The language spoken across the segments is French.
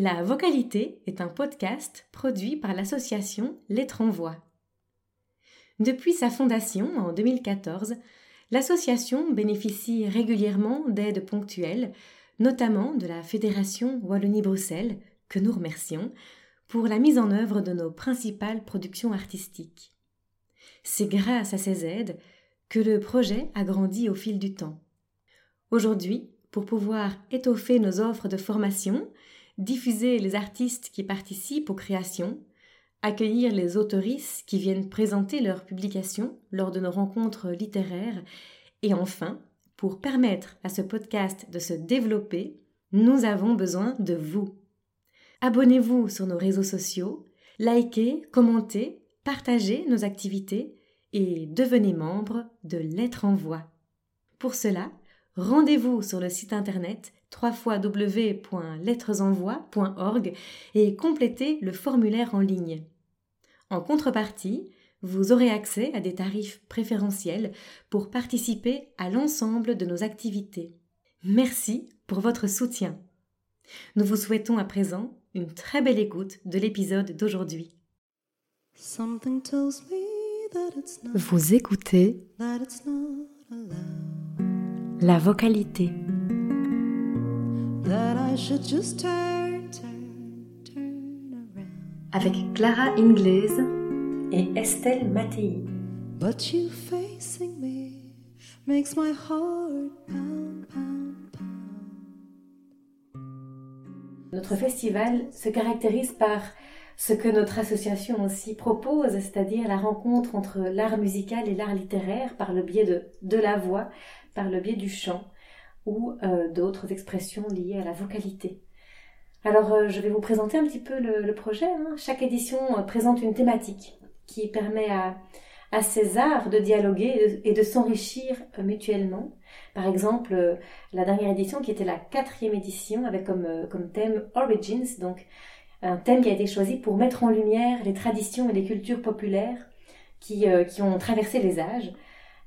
La vocalité est un podcast produit par l'association Lettres en Voix. Depuis sa fondation en 2014, l'association bénéficie régulièrement d'aides ponctuelles, notamment de la Fédération Wallonie-Bruxelles, que nous remercions, pour la mise en œuvre de nos principales productions artistiques. C'est grâce à ces aides que le projet a grandi au fil du temps. Aujourd'hui, pour pouvoir étoffer nos offres de formation, diffuser les artistes qui participent aux créations, accueillir les autoristes qui viennent présenter leurs publications lors de nos rencontres littéraires, et enfin, pour permettre à ce podcast de se développer, nous avons besoin de vous. Abonnez-vous sur nos réseaux sociaux, likez, commentez, partagez nos activités et devenez membre de Lettres en Voix. Pour cela, rendez-vous sur le site internet www.lettresenvoi.org et complétez le formulaire en ligne. En contrepartie, vous aurez accès à des tarifs préférentiels pour participer à l'ensemble de nos activités. Merci pour votre soutien. Nous vous souhaitons à présent une très belle écoute de l'épisode d'aujourd'hui. Vous écoutez la vocalité. Avec Clara Inglaise et Estelle Mattei. But you facing me makes my heart pound, pound, pound. Notre festival se caractérise par ce que notre association aussi propose, c'est-à-dire la rencontre entre l'art musical et l'art littéraire par le biais de, de la voix, par le biais du chant ou euh, d'autres expressions liées à la vocalité. Alors euh, je vais vous présenter un petit peu le, projet. Hein. Chaque édition euh, présente une thématique qui permet à, à ces arts de dialoguer et de, s'enrichir mutuellement. Par exemple, la dernière édition qui était la quatrième édition avec comme, thème Origins, donc un thème qui a été choisi pour mettre en lumière les traditions et les cultures populaires qui ont traversé les âges.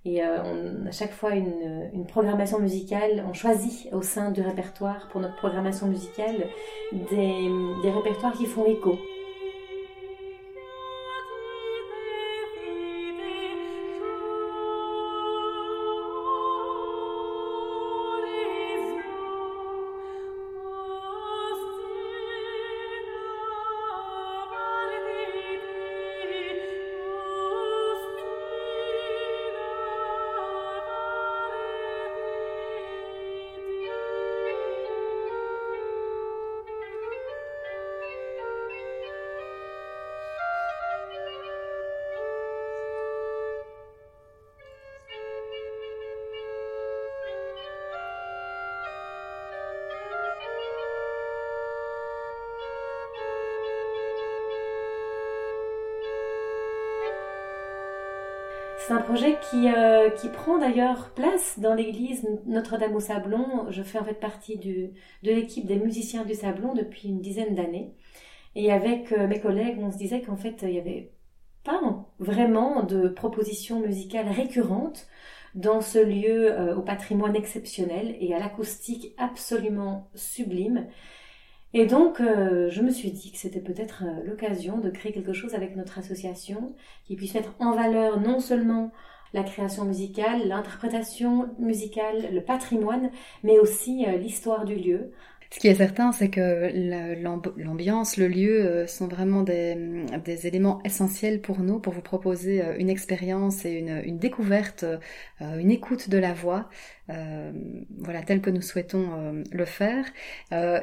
Et euh, on, à chaque fois une, une, programmation musicale, on choisit au sein du répertoire pour notre programmation musicale des, des répertoires qui font écho. C'est un projet qui, euh, qui prend d'ailleurs place dans l'église Notre-Dame au Sablon. Je fais en fait partie de l'équipe des musiciens du Sablon depuis une dizaine d'années. Et avec euh, mes collègues, on se disait qu'en fait, il n'y avait pas vraiment de propositions musicales récurrentes dans ce lieu euh, au patrimoine exceptionnel et à l'acoustique absolument sublime. Et donc, euh, je me suis dit que c'était peut-être euh, l'occasion de créer quelque chose avec notre association qui puisse mettre en valeur non seulement la création musicale, l'interprétation musicale, le patrimoine, mais aussi euh, l'histoire du lieu, ce qui est certain, c'est que l'ambiance, le lieu euh, sont vraiment des, éléments essentiels pour nous, pour vous proposer euh, une expérience et une, découverte, euh, une écoute de la voix, voilà, telle que nous souhaitons le faire.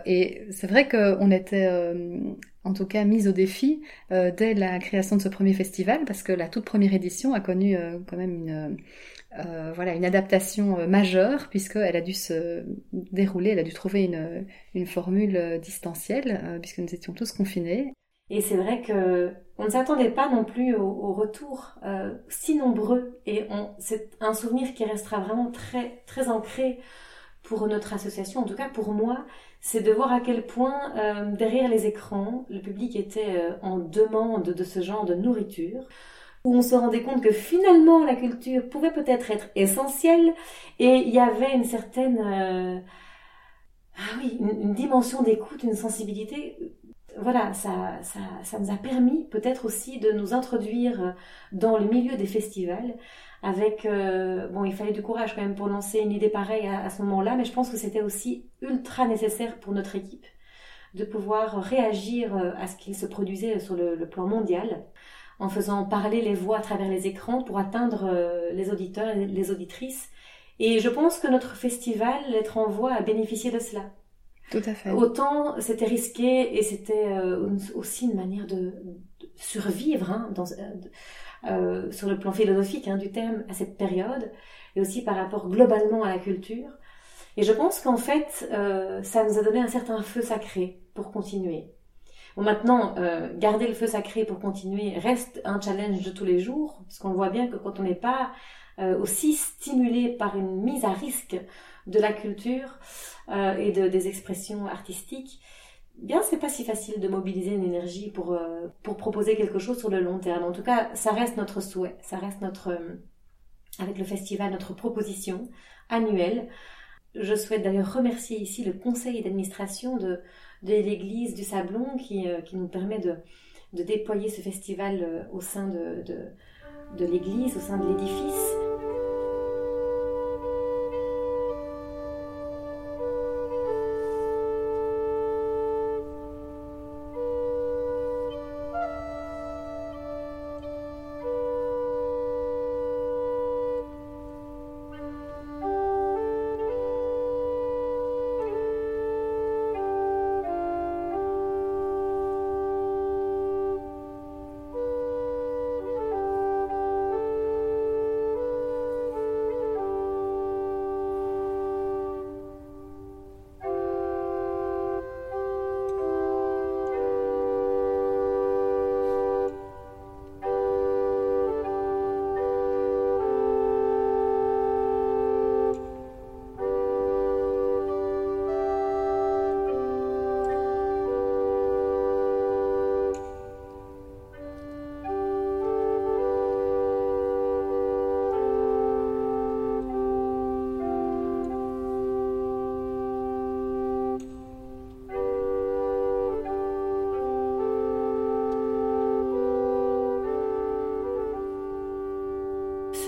et c'est vrai qu'on était en tout cas mis au défi dès la création de ce premier festival, parce que la toute première édition a connu quand même une euh, voilà, une adaptation euh, majeure puisqu'elle a dû se dérouler, elle a dû trouver une, une formule euh, distancielle puisque nous étions tous confinés. Et c'est vrai que on ne s'attendait pas non plus au, retour si nombreux et c'est un souvenir qui restera vraiment très très ancré pour notre association, en tout cas pour moi, c'est de voir à quel point derrière les écrans, le public était en demande de ce genre de nourriture où on se rendait compte que finalement la culture pouvait peut-être être essentielle et il y avait une certaine... Euh, ah oui, une, dimension d'écoute, une sensibilité. Voilà, ça, ça, ça nous a permis peut-être aussi de nous introduire dans le milieu des festivals avec euh, bon il fallait du courage quand même pour lancer une idée pareille à, ce moment-là mais je pense que c'était aussi ultra nécessaire pour notre équipe de pouvoir réagir euh, à ce qui se produisait sur le, plan mondial en faisant parler les voix à travers les écrans pour atteindre euh, les auditeurs et les auditrices et je pense que notre festival L'être en voix a bénéficié de cela tout à fait. Autant c'était risqué et c'était aussi une manière de, survivre hein, dans, euh, sur le plan philosophique hein, du terme à cette période et aussi par rapport globalement à la culture. Et je pense qu'en fait, euh, ça nous a donné un certain feu sacré pour continuer. Bon, maintenant, euh, garder le feu sacré pour continuer reste un challenge de tous les jours, parce qu'on voit bien que quand on n'est pas aussi stimulé par une mise à risque de la culture et de, des expressions artistiques, bien c'est pas si facile de mobiliser une énergie pour, euh, pour proposer quelque chose sur le long terme. En tout cas, ça reste notre souhait, ça reste notre, euh, avec le festival, notre proposition annuelle. Je souhaite d'ailleurs remercier ici le conseil d'administration de, l'église du Sablon qui, euh, nous permet de, déployer ce festival au sein de l'église, au sein de l'édifice.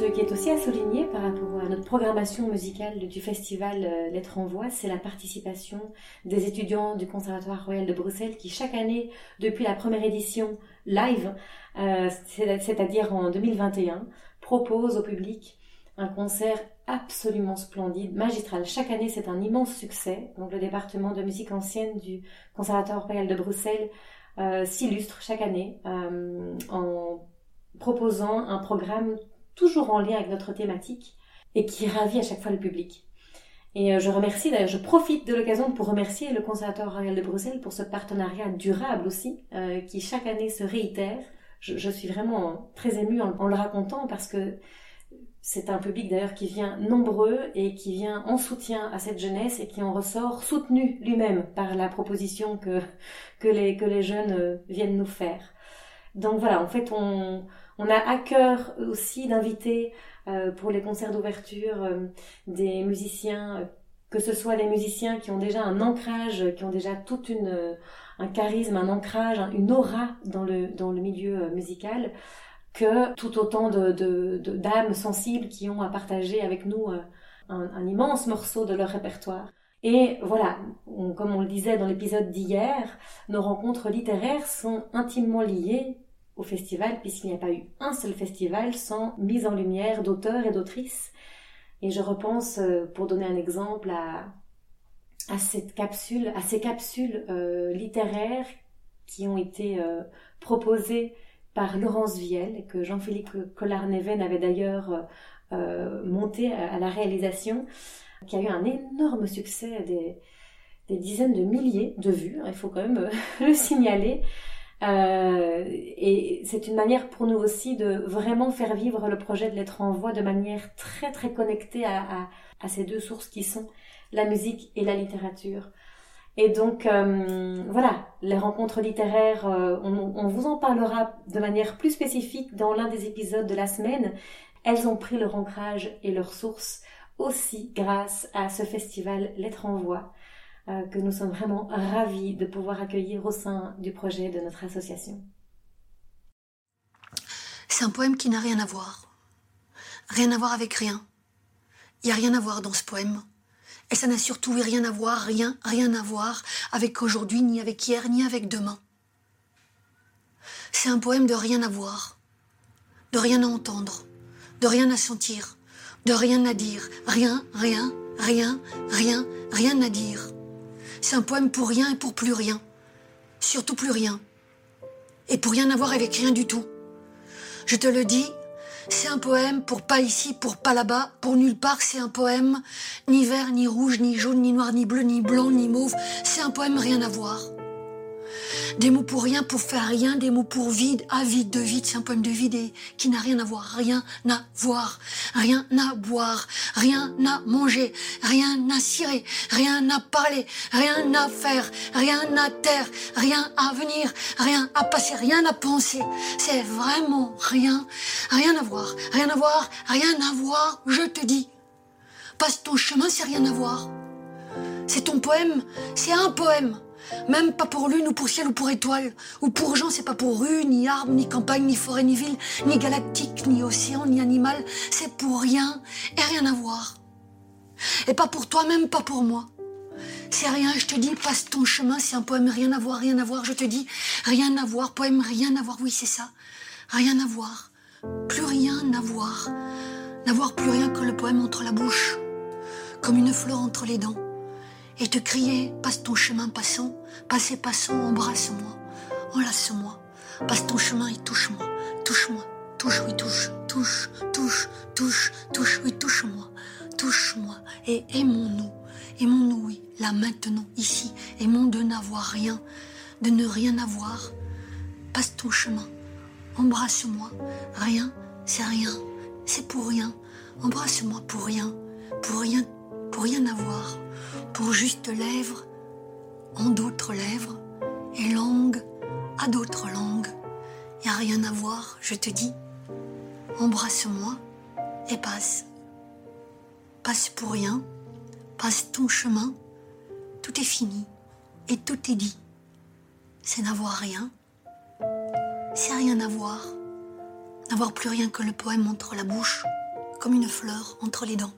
Qui est aussi à souligner par rapport à notre programmation musicale du festival euh, Lettres en Voix, c'est la participation des étudiants du Conservatoire Royal de Bruxelles qui chaque année, depuis la première édition live, euh, c'est-à-dire en 2021, propose au public un concert absolument splendide, magistral. Chaque année, c'est un immense succès. Donc, le département de musique ancienne du Conservatoire Royal de Bruxelles euh, s'illustre chaque année en proposant un programme toujours en lien avec notre thématique et qui ravit à chaque fois le public. Et euh, je remercie, d'ailleurs, je profite de l'occasion pour remercier le Conservatoire Royal de Bruxelles pour ce partenariat durable aussi, euh, qui chaque année se réitère. Je, suis vraiment très émue en, le racontant parce que c'est un public d'ailleurs qui vient nombreux et qui vient en soutien à cette jeunesse et qui en ressort soutenu lui-même par la proposition que, que, les, que les jeunes euh, viennent nous faire. Donc voilà, en fait, on, on a à cœur aussi d'inviter euh, pour les concerts d'ouverture euh, des musiciens, euh, que ce soit des musiciens qui ont déjà un ancrage, qui ont déjà tout une, un charisme, un ancrage, une aura dans le, dans le milieu musical, que tout autant de, d'âmes sensibles qui ont à partager avec nous un, immense morceau de leur répertoire. Et voilà, comme on le disait dans l'épisode d'hier, nos rencontres littéraires sont intimement liées au festival, puisqu'il n'y a pas eu un seul festival sans mise en lumière d'auteurs et d'autrices. Et je repense, euh, pour donner un exemple, à, cette capsule, à ces capsules euh, littéraires qui ont été euh, proposées par Laurence Vielle, que Jean-Philippe Collard-Neven avait d'ailleurs monté à, la réalisation, qui a eu un énorme succès, des, des dizaines de milliers de vues, il faut quand même le signaler. Euh, et c'est une manière pour nous aussi de vraiment faire vivre le projet de l'être en voix de manière très très connectée à, à, à, ces deux sources qui sont la musique et la littérature. Et donc euh, voilà, les rencontres littéraires, euh, on, on, vous en parlera de manière plus spécifique dans l'un des épisodes de la semaine. Elles ont pris leur ancrage et leur source aussi grâce à ce festival Lettres en voix euh, que nous sommes vraiment ravis de pouvoir accueillir au sein du projet de notre association. C'est un poème qui n'a rien à voir. Rien à voir avec rien. Il n'y a rien à voir dans ce poème. Et ça n'a surtout rien à voir, rien, rien à voir avec aujourd'hui, ni avec hier, ni avec demain. C'est un poème de rien à voir, de rien à entendre, de rien à sentir, de rien à dire, rien, rien, rien, rien, rien à dire. C'est un poème pour rien et pour plus rien, surtout plus rien, et pour rien avoir avec rien du tout. Je te le dis, c'est un poème pour pas ici, pour pas là-bas, pour nulle part. C'est un poème ni vert, ni rouge, ni jaune, ni noir, ni bleu, ni blanc, ni mauve. C'est un poème rien à voir. Des mots pour rien, pour faire rien, des mots pour vide, avide de vide, c'est un poème de vide et qui n'a rien à voir, rien à voir, rien à boire, rien à manger, rien à cirer, rien à parler, rien à faire, rien à taire, rien à venir, rien à passer, rien à penser. C'est vraiment rien, rien à voir, rien à voir, rien à voir, je te dis. Passe ton chemin, c'est rien à voir. C'est ton poème, c'est un poème. Même pas pour lune ou pour ciel ou pour étoile. Ou pour gens, c'est pas pour rue, ni arbre, ni campagne, ni forêt, ni ville, ni galactique, ni océan, ni animal. C'est pour rien et rien à voir. Et pas pour toi, même pas pour moi. C'est rien, je te dis, passe ton chemin, c'est un poème rien à voir, rien à voir, je te dis, rien à voir, poème rien à voir, oui c'est ça, rien à voir, plus rien à voir, n'avoir plus rien que le poème entre la bouche, comme une fleur entre les dents et te crier Passe ton chemin passant, passez passant, embrasse-moi, enlace-moi, passe ton chemin et touche-moi, touche-moi, touche, oui, touche, touche, touche, touche, touche, oui, touche-moi, touche-moi, et aimons-nous, aimons-nous, oui, là maintenant, ici, aimons de n'avoir rien, de ne rien avoir, passe ton chemin, embrasse-moi, rien, c'est rien, c'est pour rien, embrasse-moi pour rien, pour rien, pour rien avoir pour juste lèvres en d'autres lèvres et langue à d'autres langues. Y a rien à voir, je te dis. Embrasse-moi et passe. Passe pour rien, passe ton chemin, tout est fini et tout est dit. C'est n'avoir rien, c'est rien à voir, n'avoir plus rien que le poème entre la bouche, comme une fleur entre les dents.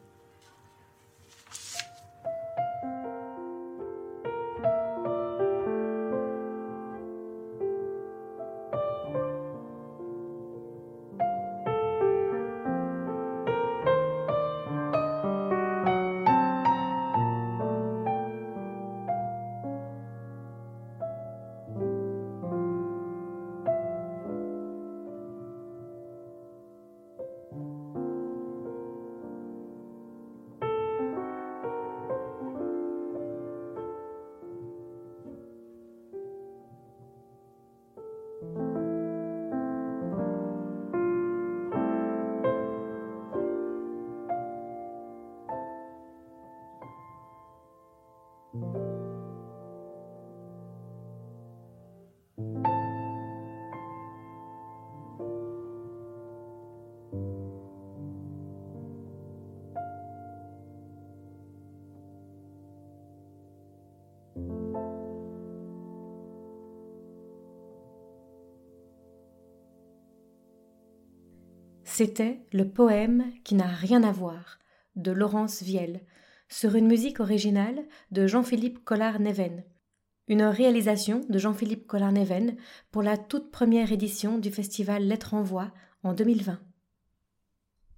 C'était le poème qui n'a rien à voir de Laurence Vielle sur une musique originale de Jean-Philippe Collard-Neven. Une réalisation de Jean-Philippe Collard-Neven pour la toute première édition du festival Lettres en Voix en 2020.